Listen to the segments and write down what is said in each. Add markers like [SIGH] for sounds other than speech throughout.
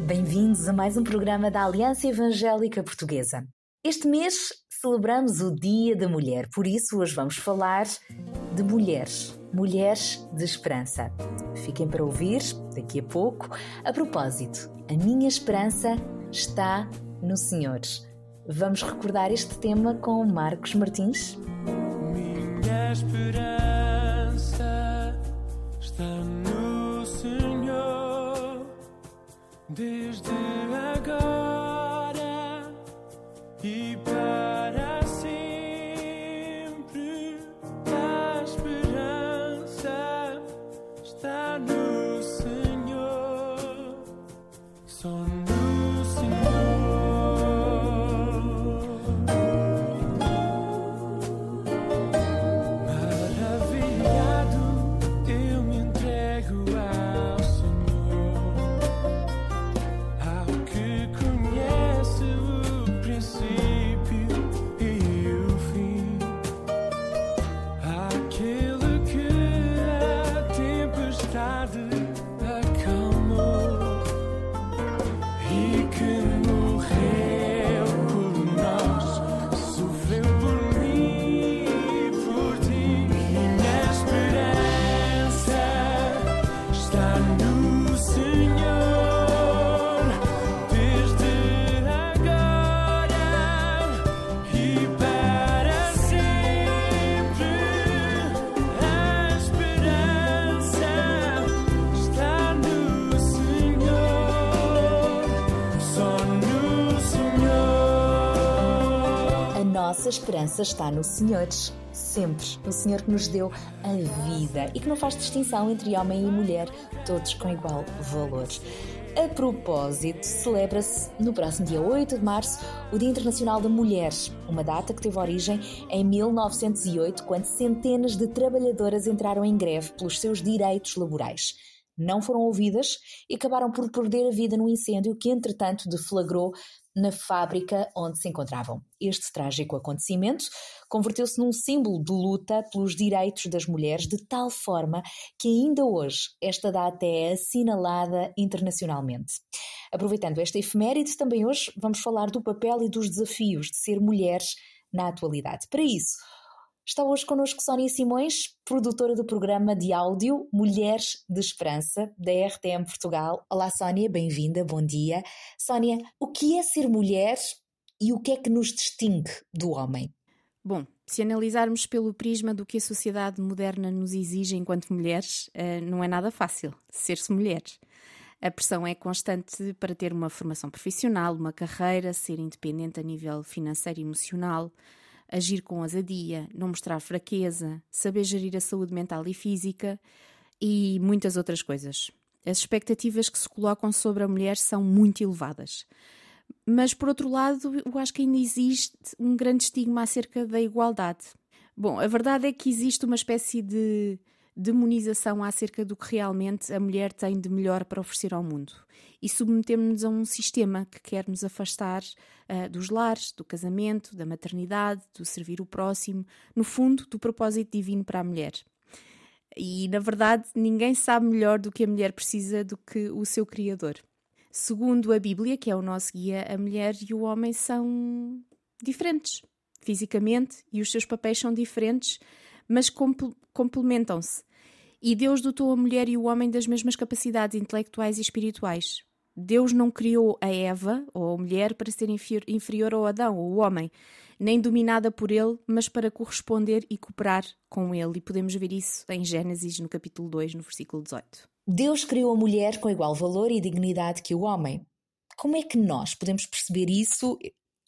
bem-vindos a mais um programa da Aliança Evangélica Portuguesa. Este mês celebramos o Dia da Mulher, por isso hoje vamos falar de mulheres, mulheres de esperança. Fiquem para ouvir daqui a pouco. A propósito, a minha esperança está no Senhor. Vamos recordar este tema com Marcos Martins? Minha esperança desde esperança está no Senhor, sempre. No Senhor que nos deu a vida e que não faz distinção entre homem e mulher, todos com igual valor. A propósito, celebra-se no próximo dia 8 de março o Dia Internacional da Mulher, uma data que teve origem em 1908, quando centenas de trabalhadoras entraram em greve pelos seus direitos laborais. Não foram ouvidas e acabaram por perder a vida num incêndio que, entretanto, deflagrou na fábrica onde se encontravam. Este trágico acontecimento converteu-se num símbolo de luta pelos direitos das mulheres, de tal forma que ainda hoje esta data é assinalada internacionalmente. Aproveitando esta efeméride, também hoje vamos falar do papel e dos desafios de ser mulheres na atualidade. Para isso, Está hoje connosco Sónia Simões, produtora do programa de áudio Mulheres de Esperança, da RTM Portugal. Olá, Sónia, bem-vinda, bom dia. Sónia, o que é ser mulher e o que é que nos distingue do homem? Bom, se analisarmos pelo prisma do que a sociedade moderna nos exige enquanto mulheres, eh, não é nada fácil ser-se mulher. A pressão é constante para ter uma formação profissional, uma carreira, ser independente a nível financeiro e emocional, agir com ousadia, não mostrar fraqueza, saber gerir a saúde mental e física e muitas outras coisas. As expectativas que se colocam sobre a mulher são muito elevadas. Mas, por outro lado, eu acho que ainda existe um grande estigma acerca da igualdade. Bom, a verdade é que existe uma espécie de demonização acerca do que realmente a mulher tem de melhor para oferecer ao mundo. E submetemos-nos a um sistema que quer nos afastar uh, dos lares, do casamento, da maternidade, do servir o próximo, no fundo, do propósito divino para a mulher. E, na verdade, ninguém sabe melhor do que a mulher precisa do que o seu Criador. Segundo a Bíblia, que é o nosso guia, a mulher e o homem são diferentes fisicamente e os seus papéis são diferentes, mas compl complementam-se. E Deus dotou a mulher e o homem das mesmas capacidades intelectuais e espirituais. Deus não criou a Eva, ou a mulher, para ser inferior ao Adão, ou o homem, nem dominada por ele, mas para corresponder e cooperar com ele. E podemos ver isso em Gênesis, no capítulo 2, no versículo 18. Deus criou a mulher com igual valor e dignidade que o homem. Como é que nós podemos perceber isso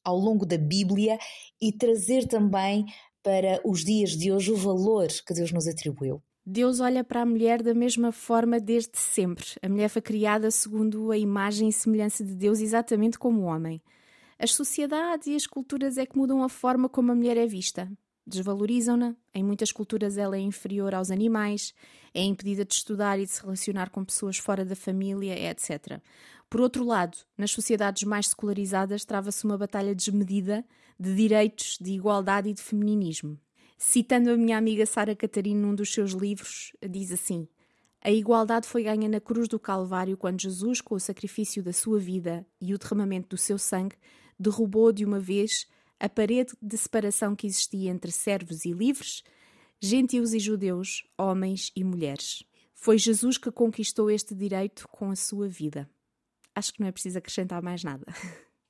ao longo da Bíblia e trazer também para os dias de hoje o valor que Deus nos atribuiu? Deus olha para a mulher da mesma forma desde sempre. A mulher foi criada segundo a imagem e semelhança de Deus, exatamente como o homem. As sociedades e as culturas é que mudam a forma como a mulher é vista. Desvalorizam-na, em muitas culturas ela é inferior aos animais, é impedida de estudar e de se relacionar com pessoas fora da família, etc. Por outro lado, nas sociedades mais secularizadas trava-se uma batalha desmedida de direitos, de igualdade e de feminismo. Citando a minha amiga Sara Catarina num dos seus livros, diz assim: A igualdade foi ganha na cruz do Calvário quando Jesus, com o sacrifício da sua vida e o derramamento do seu sangue, derrubou de uma vez a parede de separação que existia entre servos e livres, gentios e judeus, homens e mulheres. Foi Jesus que conquistou este direito com a sua vida. Acho que não é preciso acrescentar mais nada.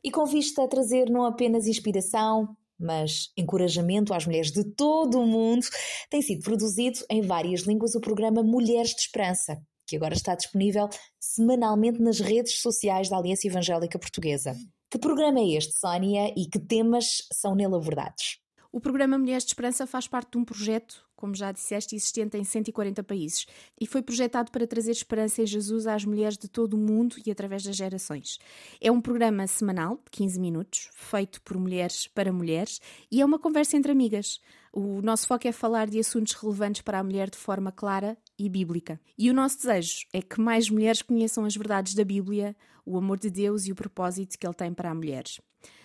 E com vista a trazer não apenas inspiração, mas encorajamento às mulheres de todo o mundo, tem sido produzido em várias línguas o programa Mulheres de Esperança, que agora está disponível semanalmente nas redes sociais da Aliança Evangélica Portuguesa. Que programa é este, Sónia, e que temas são nele abordados? O programa Mulheres de Esperança faz parte de um projeto, como já disseste, existente em 140 países e foi projetado para trazer esperança em Jesus às mulheres de todo o mundo e através das gerações. É um programa semanal, de 15 minutos, feito por mulheres para mulheres e é uma conversa entre amigas. O nosso foco é falar de assuntos relevantes para a mulher de forma clara e bíblica. E o nosso desejo é que mais mulheres conheçam as verdades da Bíblia, o amor de Deus e o propósito que Ele tem para as mulheres.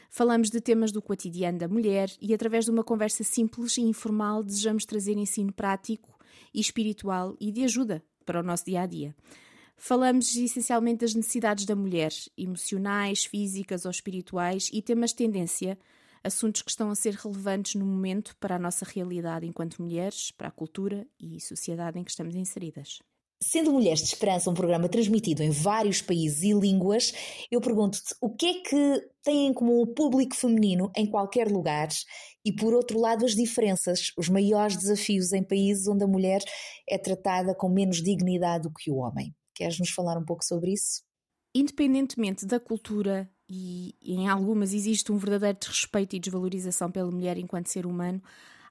Falamos de temas do cotidiano da mulher e, através de uma conversa simples e informal, desejamos trazer ensino prático e espiritual e de ajuda para o nosso dia a dia. Falamos essencialmente das necessidades da mulher, emocionais, físicas ou espirituais, e temas de tendência, assuntos que estão a ser relevantes no momento para a nossa realidade enquanto mulheres, para a cultura e sociedade em que estamos inseridas. Sendo Mulheres de Esperança um programa transmitido em vários países e línguas, eu pergunto-te o que é que tem em comum o público feminino em qualquer lugar e, por outro lado, as diferenças, os maiores desafios em países onde a mulher é tratada com menos dignidade do que o homem. Queres nos falar um pouco sobre isso? Independentemente da cultura, e em algumas existe um verdadeiro desrespeito e desvalorização pela mulher enquanto ser humano,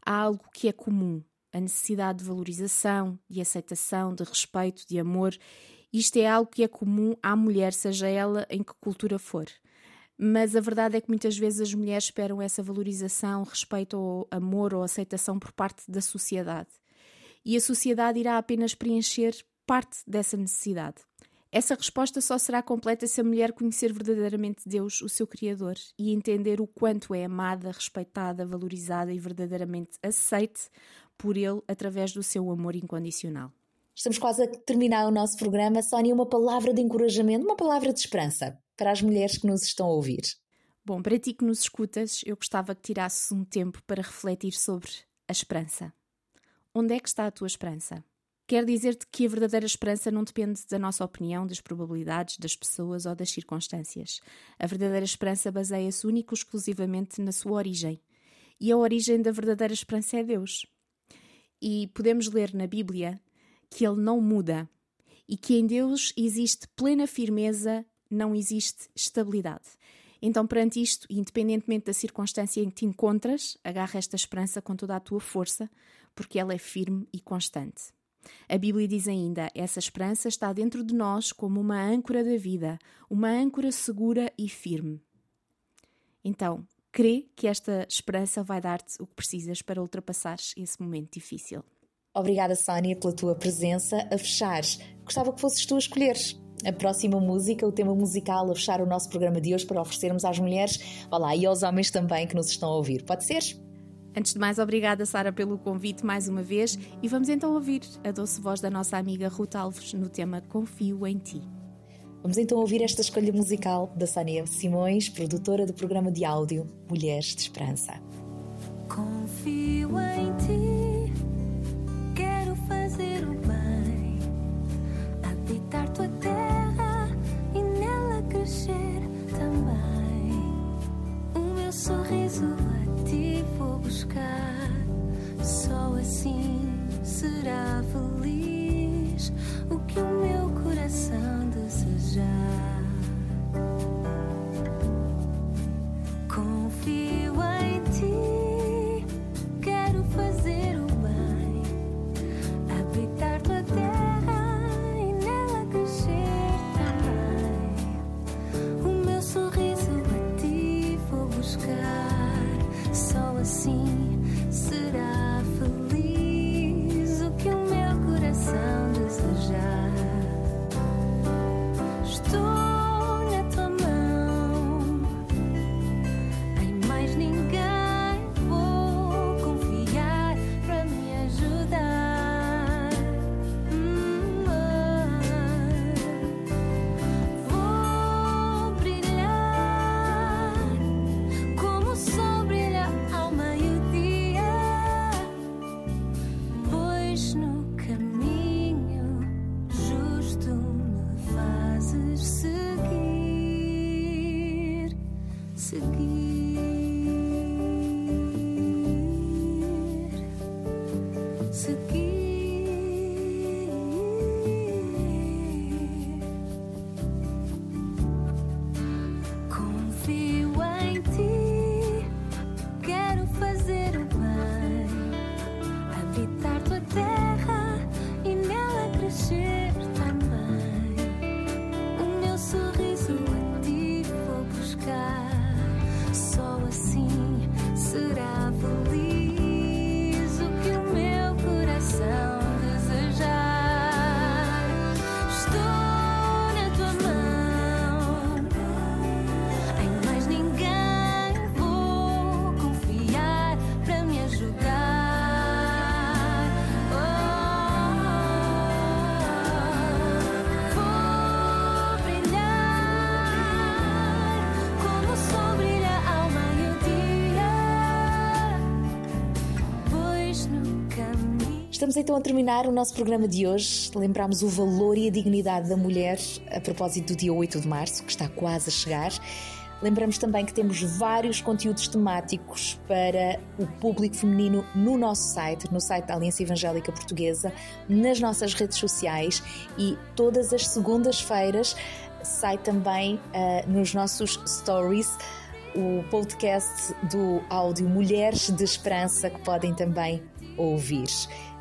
há algo que é comum a necessidade de valorização, de aceitação, de respeito, de amor. Isto é algo que é comum à mulher, seja ela em que cultura for. Mas a verdade é que muitas vezes as mulheres esperam essa valorização, respeito ou amor ou aceitação por parte da sociedade. E a sociedade irá apenas preencher parte dessa necessidade. Essa resposta só será completa se a mulher conhecer verdadeiramente Deus, o seu Criador, e entender o quanto é amada, respeitada, valorizada e verdadeiramente aceite por Ele através do seu amor incondicional. Estamos quase a terminar o nosso programa. Sónia, uma palavra de encorajamento, uma palavra de esperança para as mulheres que nos estão a ouvir. Bom, para ti que nos escutas, eu gostava que tirasses um tempo para refletir sobre a esperança. Onde é que está a tua esperança? Quer dizer-te que a verdadeira esperança não depende da nossa opinião, das probabilidades, das pessoas ou das circunstâncias. A verdadeira esperança baseia-se único e exclusivamente na sua origem. E a origem da verdadeira esperança é Deus. E podemos ler na Bíblia que Ele não muda e que em Deus existe plena firmeza, não existe estabilidade. Então, perante isto, independentemente da circunstância em que te encontras, agarra esta esperança com toda a tua força, porque ela é firme e constante. A Bíblia diz ainda: essa esperança está dentro de nós como uma âncora da vida, uma âncora segura e firme. Então, crê que esta esperança vai dar-te o que precisas para ultrapassares esse momento difícil. Obrigada, Sónia, pela tua presença. A fechar, gostava que fosses tu a escolheres a próxima música, o tema musical a fechar o nosso programa de hoje para oferecermos às mulheres, olá, e aos homens também que nos estão a ouvir. Pode ser? Antes de mais, obrigada, Sara, pelo convite mais uma vez e vamos então ouvir a doce voz da nossa amiga Ruth Alves no tema Confio em Ti. Vamos então ouvir esta escolha musical da Sânia Simões, produtora do programa de áudio Mulheres de Esperança. Confio em ti, quero fazer o bem, habitar tua terra e nela crescer também. O meu sorriso a ti vou buscar, só assim será feliz o que o meu coração desejar. Confio Estamos então a terminar o nosso programa de hoje. Lembramos o valor e a dignidade da mulher a propósito do dia 8 de março, que está quase a chegar. Lembramos também que temos vários conteúdos temáticos para o público feminino no nosso site, no site da Aliança Evangélica Portuguesa, nas nossas redes sociais e todas as segundas-feiras sai também ah, nos nossos stories o podcast do áudio Mulheres de Esperança que podem também ouvir.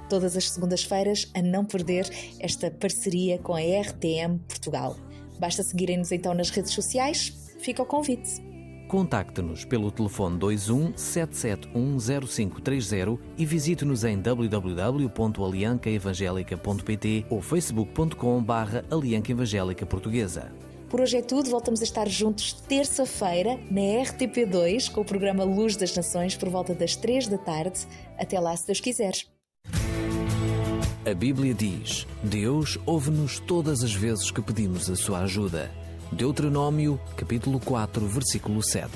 Todas as segundas-feiras a não perder esta parceria com a RTM Portugal. Basta seguirem-nos então nas redes sociais. Fica o convite. Contacte-nos pelo telefone 21 771 0530 e visite-nos em www.aliancaevangelica.pt ou facebook.com barra Alianca Evangélica Portuguesa. Por hoje é tudo, voltamos a estar juntos terça-feira na RTP2 com o programa Luz das Nações por volta das 3 da tarde. Até lá, se Deus quiser. A Bíblia diz: Deus ouve-nos todas as vezes que pedimos a sua ajuda. Deuteronômio, capítulo 4, versículo 7.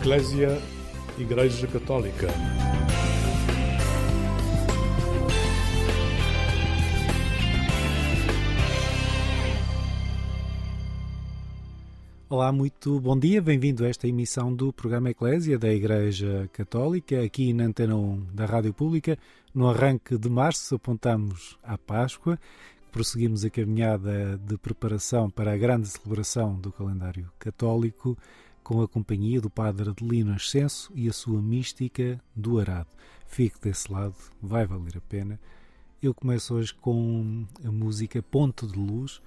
Eclésia Igreja Católica. Olá, muito bom dia, bem-vindo a esta emissão do programa Eclésia da Igreja Católica, aqui na Antena 1 da Rádio Pública. No arranque de março apontamos à Páscoa, prosseguimos a caminhada de preparação para a grande celebração do calendário católico, com a companhia do Padre Adelino Ascenso e a sua mística do Arado. Fique desse lado, vai valer a pena. Eu começo hoje com a música Ponto de Luz,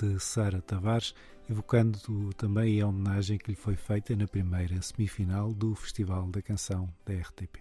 de Sara Tavares, evocando também a homenagem que lhe foi feita na primeira semifinal do Festival da Canção da RTP.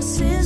sin.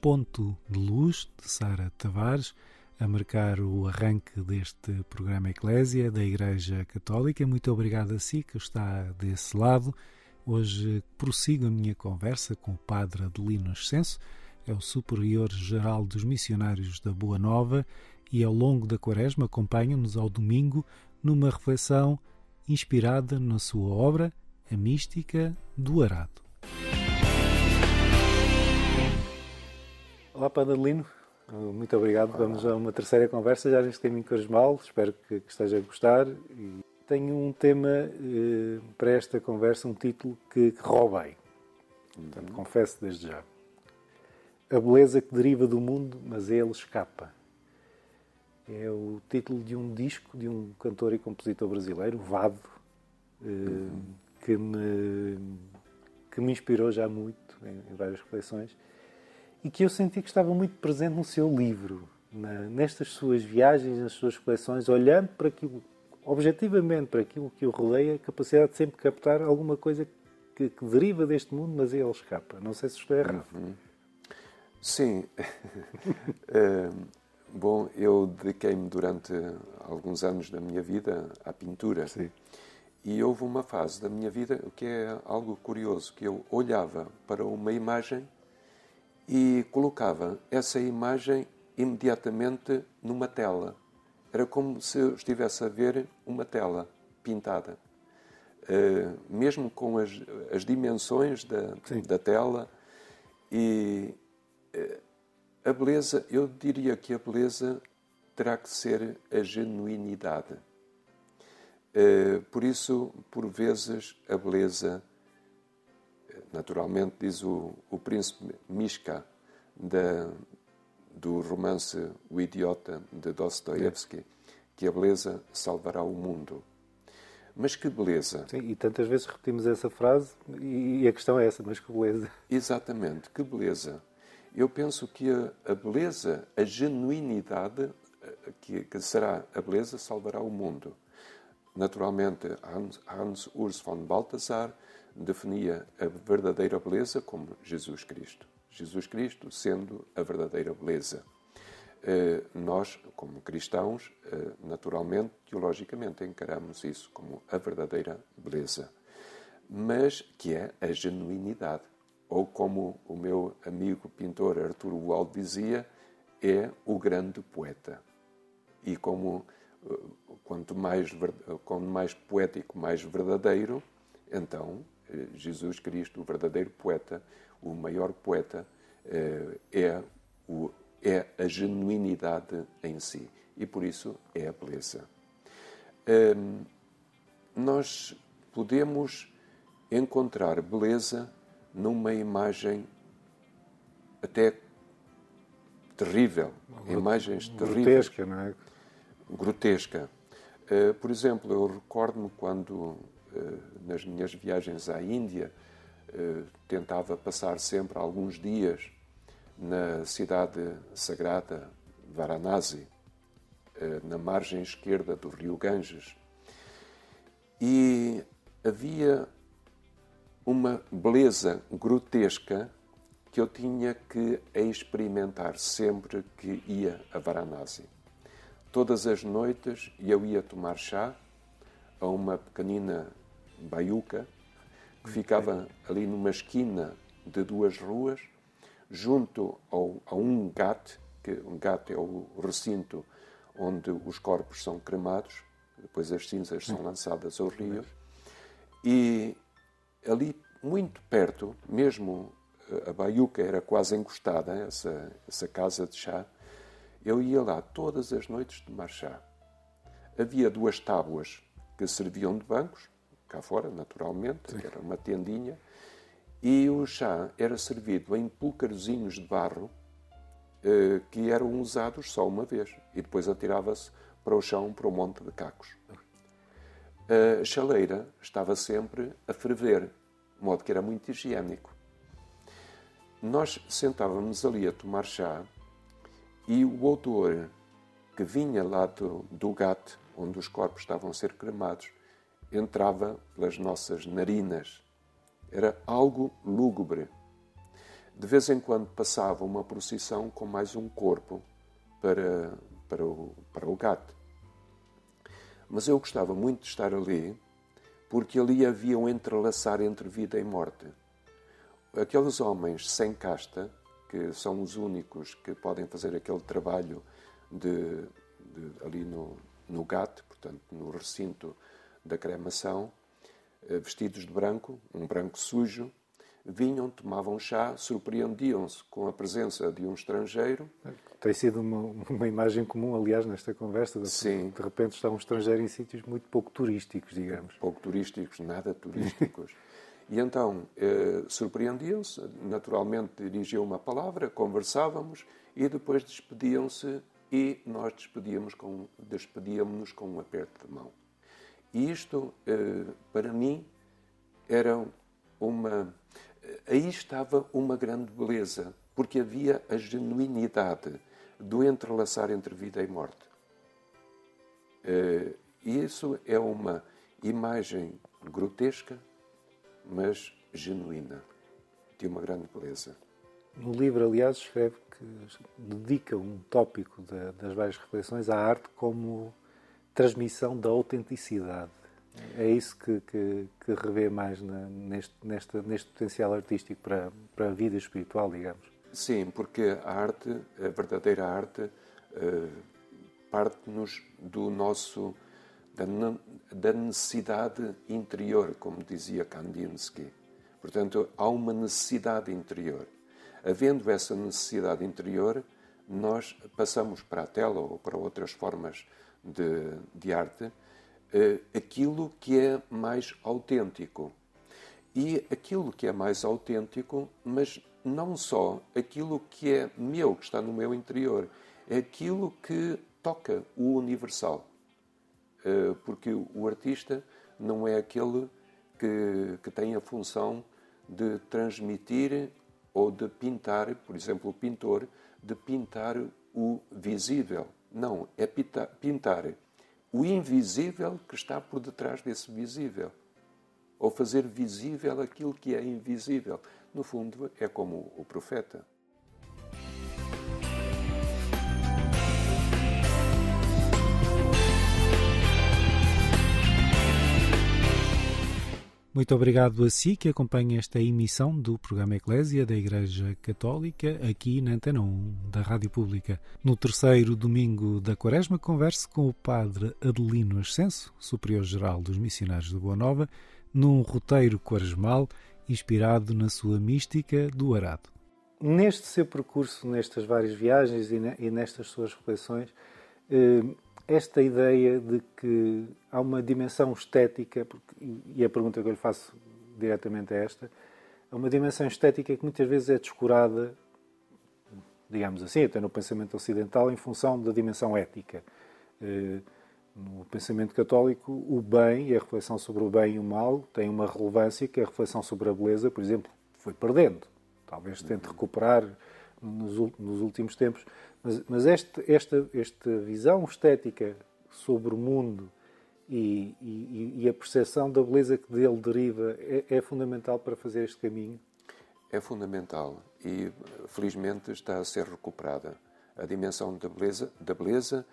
Ponto de Luz, de Sara Tavares, a marcar o arranque deste programa Eclésia da Igreja Católica. Muito obrigado a si que está desse lado. Hoje prossigo a minha conversa com o Padre Adelino Ascenso, é o Superior Geral dos Missionários da Boa Nova e ao longo da Quaresma acompanha-nos ao domingo numa reflexão inspirada na sua obra A Mística do Arado. Olá, Padre Adelino. Muito obrigado. Vamos a uma terceira conversa. Já neste caminho Quaresmal. Espero que, que esteja a gostar. E tenho um tema eh, para esta conversa, um título que, que roubei. Portanto, confesso desde já. A beleza que deriva do mundo, mas ele escapa. É o título de um disco de um cantor e compositor brasileiro, Vado, eh, que, me, que me inspirou já muito em, em várias reflexões e que eu senti que estava muito presente no seu livro, na, nestas suas viagens, nas suas reflexões, olhando para aquilo, objetivamente para aquilo que o rodeia, a capacidade de sempre captar alguma coisa que, que deriva deste mundo, mas ele escapa. Não sei se estou errado. Sim. [LAUGHS] Eh, bom, eu dediquei-me durante alguns anos da minha vida à pintura. Sim. E houve uma fase da minha vida que é algo curioso, que eu olhava para uma imagem e colocava essa imagem imediatamente numa tela. Era como se eu estivesse a ver uma tela pintada. Eh, mesmo com as, as dimensões da, Sim. da tela e eh, a beleza, eu diria que a beleza terá que ser a genuinidade. Eh, por isso, por vezes, a beleza, naturalmente, diz o, o príncipe Mishka, da, do romance O Idiota, de Dostoevsky, que a beleza salvará o mundo. Mas que beleza! Sim, e tantas vezes repetimos essa frase e, a questão é essa, mas que beleza. Exatamente, que beleza. Eu penso que a, a beleza, a genuinidade, eh, que, que será a beleza, salvará o mundo. Naturalmente, Hans, Hans Urs von Balthasar definia a verdadeira beleza como Jesus Cristo. Jesus Cristo sendo a verdadeira beleza. Eh, Nós, como cristãos, eh, naturalmente, teologicamente, encaramos isso como a verdadeira beleza, mas que é a genuinidade. Ou como o meu amigo pintor Arturo Wald dizia, é o grande poeta. E como eh, quanto mais, quanto mais poético, mais verdadeiro, então Jesus Cristo, o verdadeiro poeta, o maior poeta, eh, é, o, é a genuinidade em si. E por isso é a beleza. Hum, nós podemos encontrar beleza numa imagem até terrível, imagens terríveis Grotesca, não é? grotesca. Eh, Por exemplo, eu recordo-me quando, eh, nas minhas viagens à Índia, eh, tentava passar sempre alguns dias na cidade sagrada Varanasi, eh, na margem esquerda do rio Ganges. E havia uma beleza grotesca que eu tinha que experimentar sempre que ia a Varanasi. Todas as noites eu ia tomar chá a uma pequenina baiuca que ficava ali numa esquina de duas ruas, junto ao, a um gat, que um gat é o recinto onde os corpos são cremados, depois as cinzas são lançadas ao rio, e ali muito perto, mesmo eh, a baiuca era quase encostada, essa, essa casa de chá, eu ia lá todas as noites tomar chá. Havia duas tábuas que serviam de bancos, cá fora, naturalmente, que era uma tendinha, e o chá era servido em pulcarozinhos de barro eh, que eram usados só uma vez e depois atirava-se para o chão, para o monte de cacos. A chaleira estava sempre a ferver, de modo que era muito higiênico. Nós sentávamos ali a tomar chá e o odor que vinha lá do, do gato, onde os corpos estavam a ser cremados, entrava pelas nossas narinas. Era algo lúgubre. De vez em quando passava uma procissão com mais um corpo para, para, o, para o gato. Mas eu gostava muito de estar ali, porque ali havia um entrelaçar entre vida e morte. Aqueles homens sem casta, que são os únicos que podem fazer aquele trabalho de, de ali no, no gato, portanto, no recinto da cremação, eh, vestidos de branco, um branco sujo, vinham, tomavam chá, surpreendiam-se com a presença de um estrangeiro. Tem sido uma, uma imagem comum, aliás, nesta conversa. De, Sim. de repente está um estrangeiro em sítios muito pouco turísticos, digamos. Pouco turísticos, nada turísticos. e então, eh, surpreendiam-se, naturalmente dirigiam uma palavra, conversávamos e depois despediam-se e nós despedíamos com, despedíamos-nos com um aperto de mão. E isto, eh, para mim, era uma. Aí estava uma grande beleza, porque havia a genuinidade do entrelaçar entre vida e morte. Eh, isso é uma imagem grotesca, mas genuína, de uma grande beleza. No livro, aliás, escreve que dedica um tópico da- das várias reflexões à arte como transmissão da autenticidade. É isso que, que, que revê mais na- neste, neste potencial artístico para, para a vida espiritual, digamos. Sim, porque a arte, a verdadeira arte, eh, parte-nos do nosso da, da necessidade interior, como dizia Kandinsky. Portanto, há uma necessidade interior. Havendo essa necessidade interior, nós passamos para a tela ou para outras formas de, de arte eh, aquilo que é mais autêntico. E aquilo que é mais autêntico, mas não só aquilo que é meu, que está no meu interior, é aquilo que toca o universal. Eh, Porque o artista não é aquele que, que tem a função de transmitir ou de pintar, por exemplo, o pintor, de pintar o visível. Não, é pita- pintar o invisível que está por detrás desse visível ou fazer visível aquilo que é invisível. No fundo, é como o profeta. Muito obrigado a si que acompanha esta emissão do programa Eclésia da Igreja Católica aqui na Antena 1 da Rádio Pública. No terceiro domingo da Quaresma, converse com o Padre Adelino Ascenso, Superior-Geral dos Missionários de Boa Nova, num roteiro quaresmal inspirado na sua mística do arado. Neste seu percurso, nestas várias viagens e, e nestas suas reflexões, eh, esta ideia de que há uma dimensão estética, porque- e- a pergunta que eu lhe faço diretamente é esta, há uma dimensão estética que muitas vezes é descurada, digamos assim, até no pensamento ocidental, em função da dimensão ética. Eh, No pensamento católico, o bem e a reflexão sobre o bem e o mal tem uma relevância que a reflexão sobre a beleza, por exemplo, foi perdendo. Talvez tente recuperar nos, nos últimos tempos. Mas, mas este- esta, esta visão estética sobre o mundo e, e- e a percepção da beleza que dele deriva é, é fundamental para fazer este caminho. É fundamental e, felizmente, está a ser recuperada a dimensão da beleza, da beleza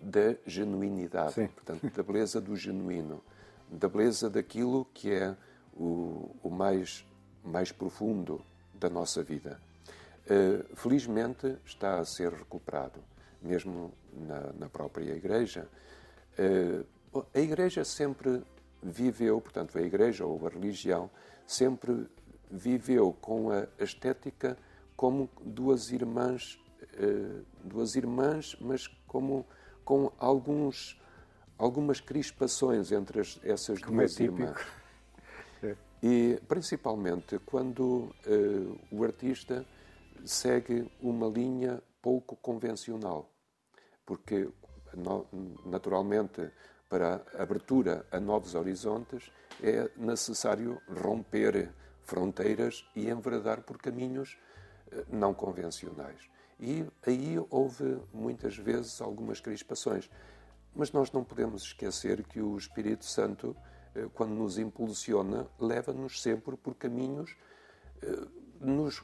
da genuinidade, Sim. portanto, da beleza do genuíno, da beleza daquilo que é o, o mais, mais profundo da nossa vida. Eh, felizmente está a ser recuperado, mesmo na, na própria Igreja. Eh, a Igreja sempre viveu, portanto, a Igreja ou a religião sempre viveu com a estética como duas irmãs, eh, duas irmãs, mas como com alguns algumas crispações entre as, essas Como é duas típico. irmãs. É. E principalmente quando eh, o artista segue uma linha pouco convencional, porque naturalmente para a abertura a novos horizontes é necessário romper fronteiras e enveredar por caminhos eh, não convencionais. E aí houve muitas vezes algumas crispações. Mas nós não podemos esquecer que o Espírito Santo, eh, quando nos impulsiona, leva-nos sempre por caminhos eh, nos,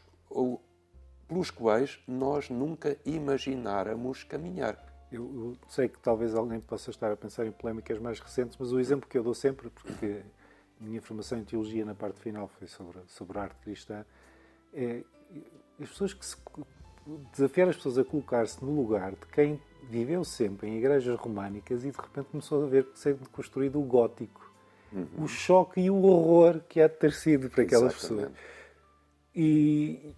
pelos quais nós nunca imagináramos caminhar. Eu, eu sei que talvez alguém possa estar a pensar em polémicas mais recentes, mas o exemplo que eu dou sempre, porque a minha formação em teologia na parte final foi sobre, sobre a arte cristã, é as pessoas que se, desafiar as pessoas a colocar-se no lugar de quem viveu sempre em igrejas românicas e de repente começou a ver que sendo construído o gótico. O choque e o horror que há de ter sido para aquelas pessoas. Exatamente. E,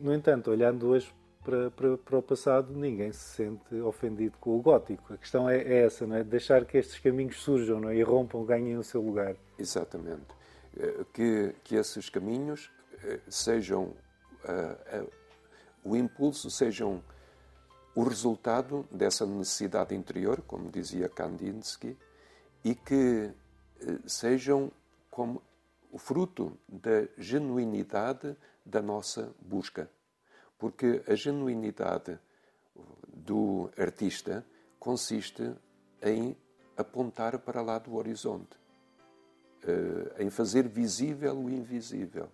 no entanto, olhando hoje para, para, para o passado, ninguém se sente ofendido com o gótico. A questão é, é essa, não é? Deixar que estes caminhos surjam não é? e rompam, ganhem o seu lugar. Exatamente. Eh, Que, que esses caminhos eh, sejam ah, ah, o impulso, sejam o resultado dessa necessidade interior, como dizia Kandinsky, e que eh, sejam como o fruto da genuinidade da nossa busca. Porque a genuinidade do artista consiste em apontar para lá do horizonte, eh, em fazer visível o invisível.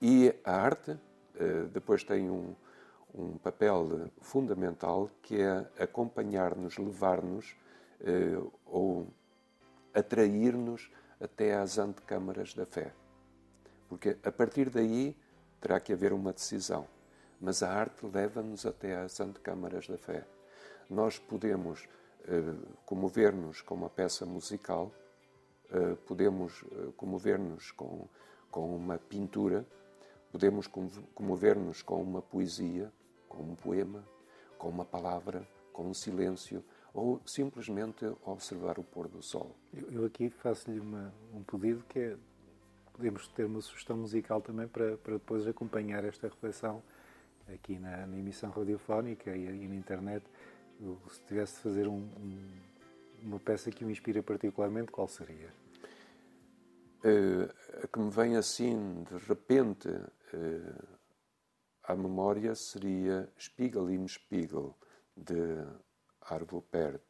E a arte eh, depois tem um, um papel fundamental que é acompanhar-nos, levar-nos eh, ou atrair-nos até às antecâmaras da fé. Porque a partir daí terá que haver uma decisão. Mas a arte leva-nos até às antecâmaras da fé. Nós podemos eh, comover-nos com uma peça musical, eh, podemos eh, comover-nos com, com uma pintura, podemos com- comover-nos com uma poesia, com um poema, com uma palavra, com um silêncio, ou simplesmente observar o pôr do sol. Eu, eu aqui faço-lhe um pedido que é podemos ter uma sugestão musical também para, para depois acompanhar esta reflexão aqui na, na emissão radiofónica e, e na internet. Se tivesse de fazer um- um- uma peça que o inspira particularmente, qual seria? Eh, a que me vem assim de repente eh, à memória seria Spiegel im Spiegel, de Arvo Pärt.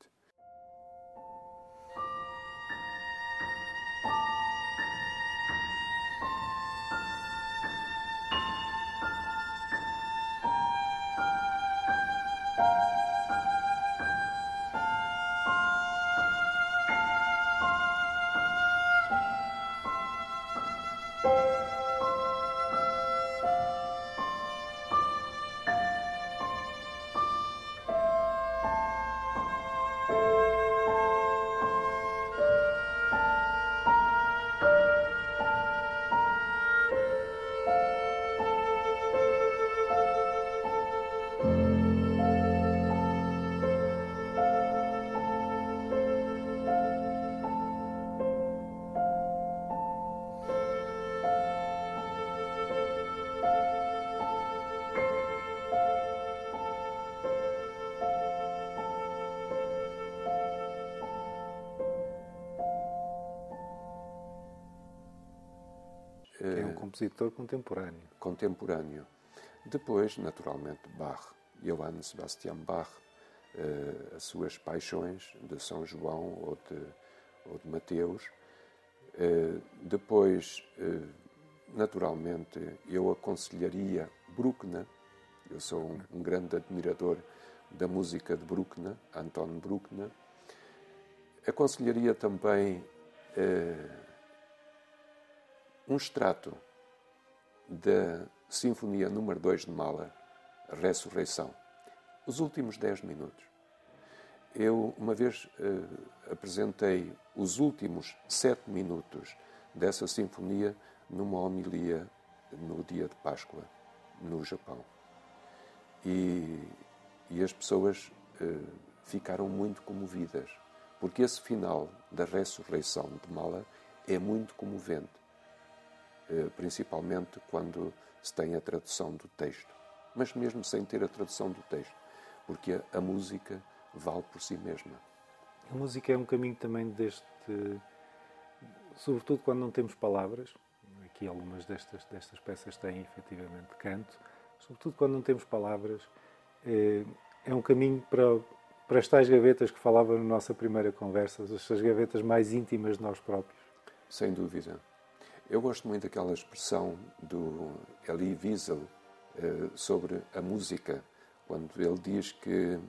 Compositor contemporâneo. contemporâneo. Depois, naturalmente, Bach, Johann Sebastian Bach, eh, as suas paixões de São João ou de, ou de Mateus. Eh, depois, eh, naturalmente, eu aconselharia Bruckner. Eu sou um, um grande admirador da música de Bruckner, Anton Bruckner. Aconselharia também um extrato da Sinfonia número 2 de Mahler, Ressurreição. Os últimos 10 minutos. Eu, uma vez, eh, apresentei os últimos sete minutos dessa sinfonia numa homilia no dia de Páscoa, no Japão. E, e as pessoas eh, ficaram muito comovidas, porque esse final da ressurreição de Mahler é muito comovente, principalmente quando se tem a tradução do texto, mas mesmo sem ter a tradução do texto, porque a, a música vale por si mesma. A música é um caminho também deste. Sobretudo quando não temos palavras, aqui algumas destas, destas peças têm efetivamente canto, sobretudo quando não temos palavras, é, é um caminho para, para as tais gavetas que falava na nossa primeira conversa, as gavetas mais íntimas de nós próprios. Sem dúvida. Eu gosto muito daquela expressão do Elie Wiesel eh, sobre a música, quando ele diz que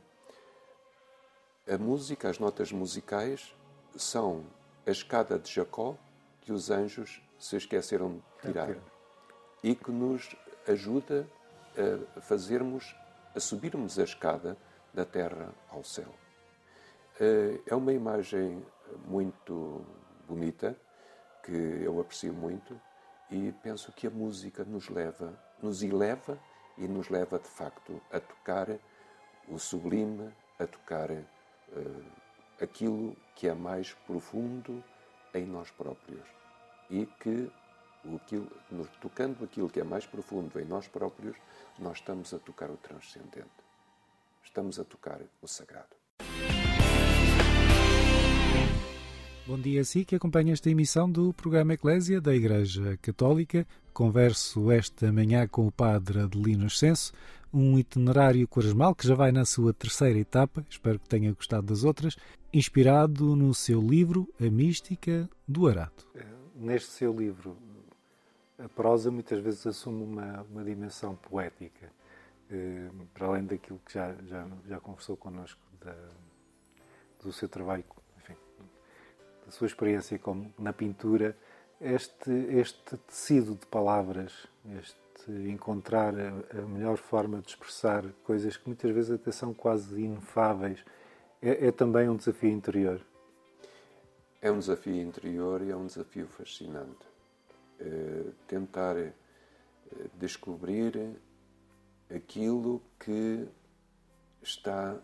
a música, as notas musicais, são a escada de Jacó que os anjos se esqueceram de tirar e que nos ajuda a fazermos, a subirmos a escada da terra ao céu. Eh, é uma imagem muito bonita, que eu aprecio muito, e penso que a música nos leva, nos eleva e nos leva de facto a tocar o sublime, a tocar uh, aquilo que é mais profundo em nós próprios e que aquilo, tocando aquilo que é mais profundo em nós próprios, nós estamos a tocar o transcendente. Estamos a tocar o sagrado. Bom dia a si que acompanha esta emissão do programa Eclésia da Igreja Católica. Converso esta manhã com o Padre Adelino Ascenso, um itinerário quaresmal que já vai na sua terceira etapa, espero que tenha gostado das outras, inspirado no seu livro A Mística do Arato. Neste seu livro, a prosa muitas vezes assume uma, uma dimensão poética, eh, para além daquilo que já, já, já conversou connosco da, do seu trabalho da sua experiência como na pintura, este, este tecido de palavras, este encontrar a, a, melhor forma de expressar coisas que muitas vezes até são quase inefáveis, é, é também um desafio interior. É um desafio interior e é um desafio fascinante. É tentar é, descobrir aquilo que está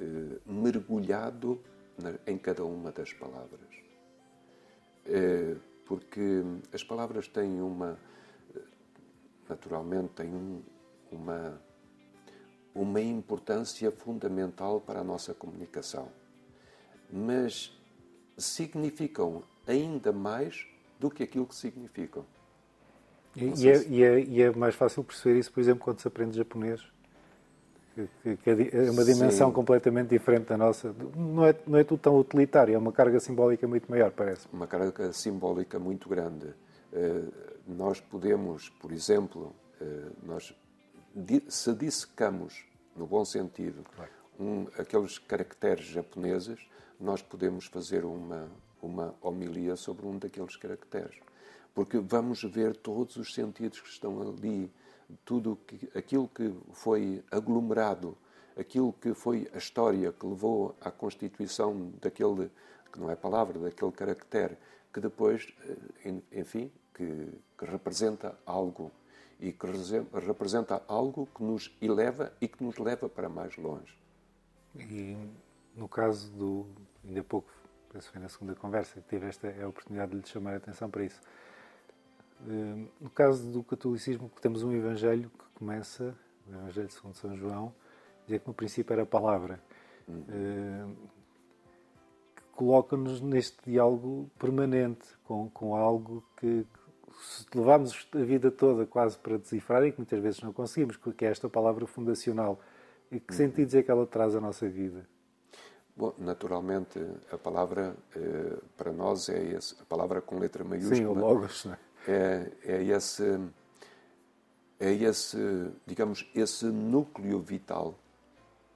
é, mergulhado em cada uma das palavras. É, porque as palavras têm uma. naturalmente, têm um, uma, uma importância fundamental para a nossa comunicação. Mas significam ainda mais do que aquilo que significam. E, é, e, é, e, é, mais fácil perceber isso, por exemplo, quando se aprende japonês que, que é uma dimensão Sim. completamente diferente da nossa. Não é, não é tudo tão utilitário, é uma carga simbólica muito maior, parece. Uma carga simbólica muito grande. Uh, nós podemos, por exemplo, uh, nós, se dissecamos, no bom sentido, claro. um, aqueles caracteres japoneses, nós podemos fazer uma, uma homilia sobre um daqueles caracteres. Porque vamos ver todos os sentidos que estão ali tudo aquilo que foi aglomerado, aquilo que foi a história que levou à constituição daquele, que não é palavra, daquele caractere, que depois, eh, enfim, que, que representa algo e que representa algo que nos eleva e que nos leva para mais longe. E no caso do, ainda há pouco, penso que foi na segunda conversa, que tive esta a oportunidade de lhe chamar a atenção para isso no caso do catolicismo, temos um Evangelho que começa, o Evangelho segundo São João, dizer que no princípio era a palavra, uhum. que coloca-nos neste diálogo permanente com, com algo que, que levamos a vida toda quase para decifrar e que muitas vezes não conseguimos, que é esta palavra fundacional. E que uhum. sentidos é que ela traz à nossa vida? Bom, naturalmente, a palavra eh, para nós é esse, a palavra com letra maiúscula. Sim, o Logos, não é? É, é esse, é esse, digamos, esse núcleo vital,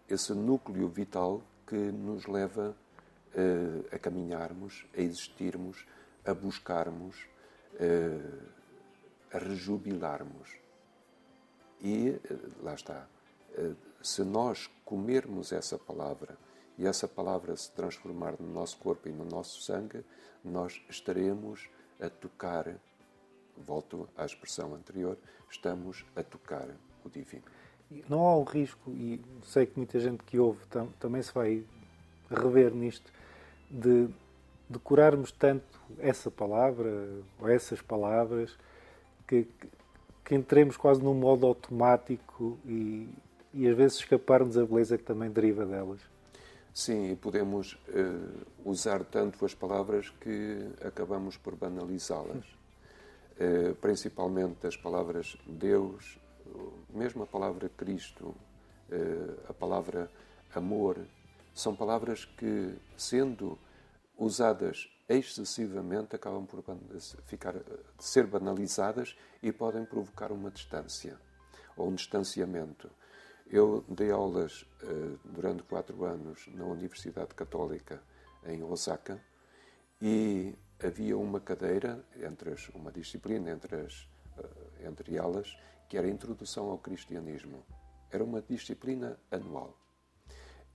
esse núcleo vital que nos leva uh, a caminharmos, a existirmos, a buscarmos, uh, a rejubilarmos. E eh, lá está. Se nós comermos essa palavra e essa palavra se transformar no nosso corpo e no nosso sangue, nós estaremos a tocar, volto à expressão anterior, estamos a tocar o divino. Não há o risco, e sei que muita gente que ouve tam- também se vai rever nisto, de decorarmos tanto essa palavra ou essas palavras que, que, que entremos quase num modo automático e, e às vezes escaparmos a beleza que também deriva delas. Sim, e podemos eh, usar tanto as palavras que acabamos por banalizá-las. Eh, principalmente as palavras Deus, mesmo a palavra Cristo, eh, a palavra amor, são palavras que, sendo usadas excessivamente, acabam por ficar, ser banalizadas e podem provocar uma distância ou um distanciamento. Eu dei aulas eh, durante quatro anos na Universidade Católica em Osaka e havia uma cadeira, entre as, uma disciplina entre, as, eh, entre elas, que era a Introdução ao Cristianismo. Era uma disciplina anual.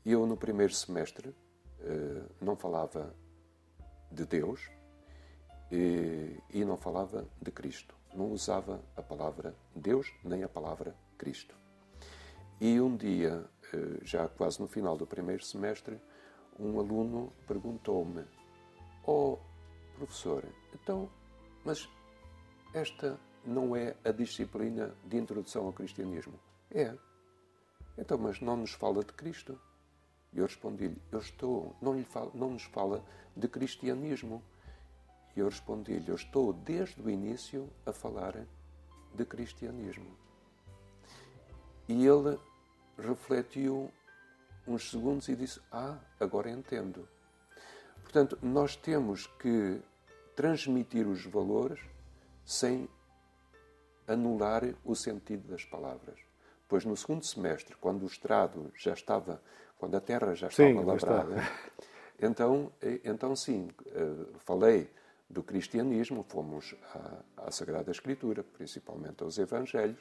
Eu, no primeiro semestre, eh, não falava de Deus e, e não falava de Cristo. Não usava a palavra Deus nem a palavra Cristo. E um dia, eh, já quase no final do primeiro semestre, um aluno perguntou-me: Oh, professor, então, mas esta não é a disciplina de introdução ao cristianismo? É. Então, mas não nos fala de Cristo? E eu respondi-lhe: Eu estou, não, lhe fala, não nos fala de cristianismo. E eu respondi-lhe: Eu estou desde o início a falar de cristianismo. E ele refletiu uns segundos e disse: Ah, agora entendo. Portanto, nós temos que transmitir os valores sem anular o sentido das palavras. Pois no segundo semestre, quando o estrado já estava, quando a terra já Sim, estava lá está. lavrada, então, eh, então sim, eh, falei do cristianismo, fomos à, à Sagrada Escritura, principalmente aos Evangelhos,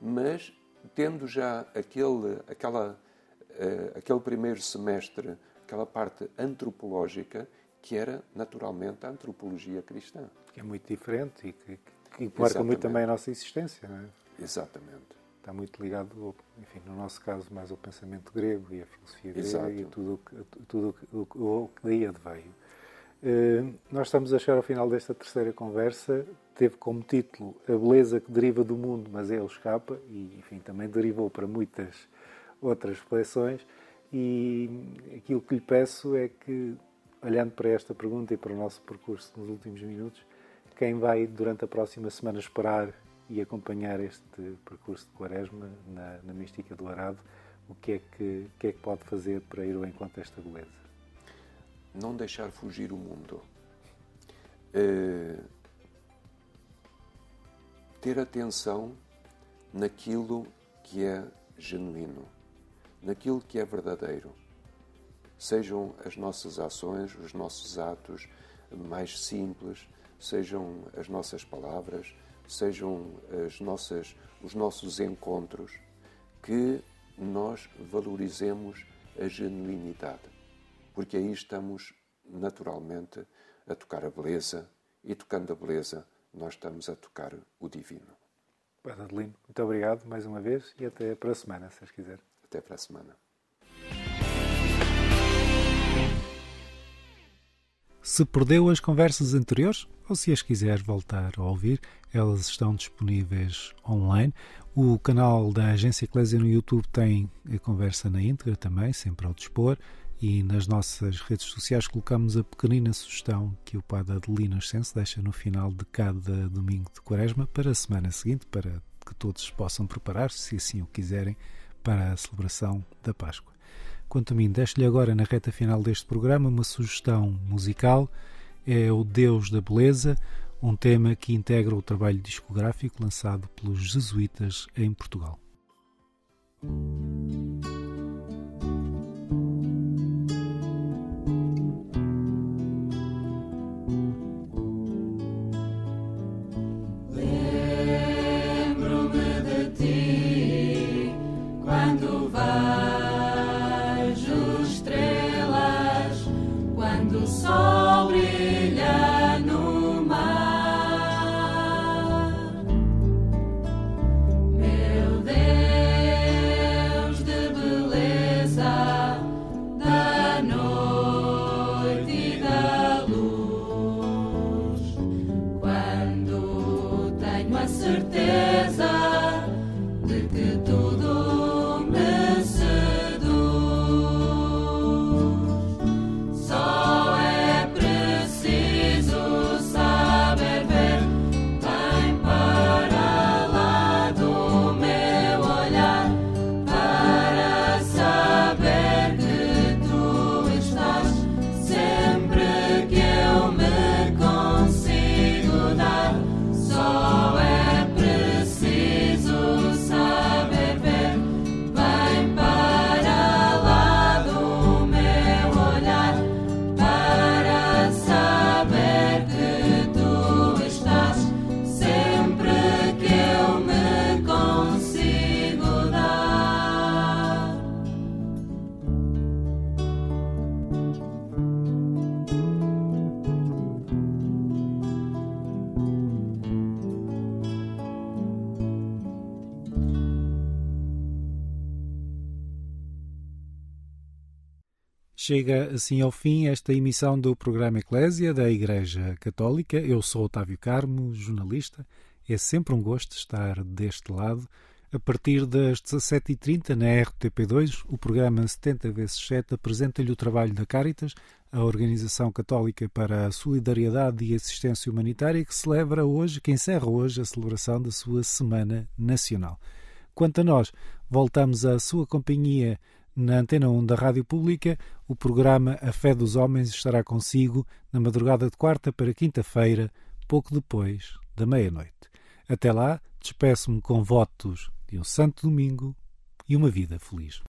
mas tendo já aquele, aquela, eh, aquele primeiro semestre, aquela parte antropológica, que era naturalmente a antropologia cristã. Que é muito diferente e que, que marca muito também a nossa existência. Não é? Exatamente. Está muito ligado, enfim, no nosso caso, mais ao pensamento grego e à filosofia grega e tudo o que, tudo o que- o que daí adveio. Eh, nós estamos a chegar ao final desta terceira conversa. Teve como título A Beleza que Deriva do Mundo, mas ele escapa, e enfim, também derivou para muitas outras reflexões. E aquilo que lhe peço é que, olhando para esta pergunta e para o nosso percurso nos últimos minutos, quem vai durante a próxima semana esperar e acompanhar este percurso de Quaresma na, na Mística do Arado, o que é que, que é que pode fazer para ir ao encontro desta beleza? não deixar fugir o mundo. Eh, ter atenção naquilo que é genuíno, naquilo que é verdadeiro. Sejam as nossas ações, os nossos atos mais simples, sejam as nossas palavras, sejam as nossas, os nossos encontros, que nós valorizemos a genuinidade porque aí estamos naturalmente a tocar a beleza e tocando a beleza nós estamos a tocar o divino. Padre Adelino, muito obrigado mais uma vez e até para a semana, se as quiser. Até para a semana. Se perdeu as conversas anteriores ou se as quiser voltar a ouvir, elas estão disponíveis online. O canal da Agência Eclésia no YouTube tem a conversa na íntegra também, sempre ao dispor. E nas nossas redes sociais colocamos a pequenina sugestão que o Padre Adelino Ascenso deixa no final de cada domingo de quaresma para a semana seguinte, para que todos possam preparar-se, se assim o quiserem, para a celebração da Páscoa. Quanto a mim, deixo-lhe agora na reta final deste programa uma sugestão musical. É o Deus da Beleza, um tema que integra o trabalho discográfico lançado pelos jesuítas em Portugal. Chega assim ao fim esta emissão do programa Eclésia da Igreja Católica. Eu sou Otávio Carmo, jornalista. É sempre um gosto estar deste lado. A partir das 17h30 na RTP2, o programa 70 vezes 7 apresenta-lhe o trabalho da Caritas, a Organização Católica para a Solidariedade e Assistência Humanitária, que celebra hoje, que encerra hoje a celebração da sua Semana Nacional. Quanto a nós, voltamos à sua companhia na Antena 1 da Rádio Pública. O programa A Fé dos Homens estará consigo na madrugada de quarta para quinta-feira, pouco depois da meia-noite. Até lá, despeço-me com votos de um santo domingo e uma vida feliz.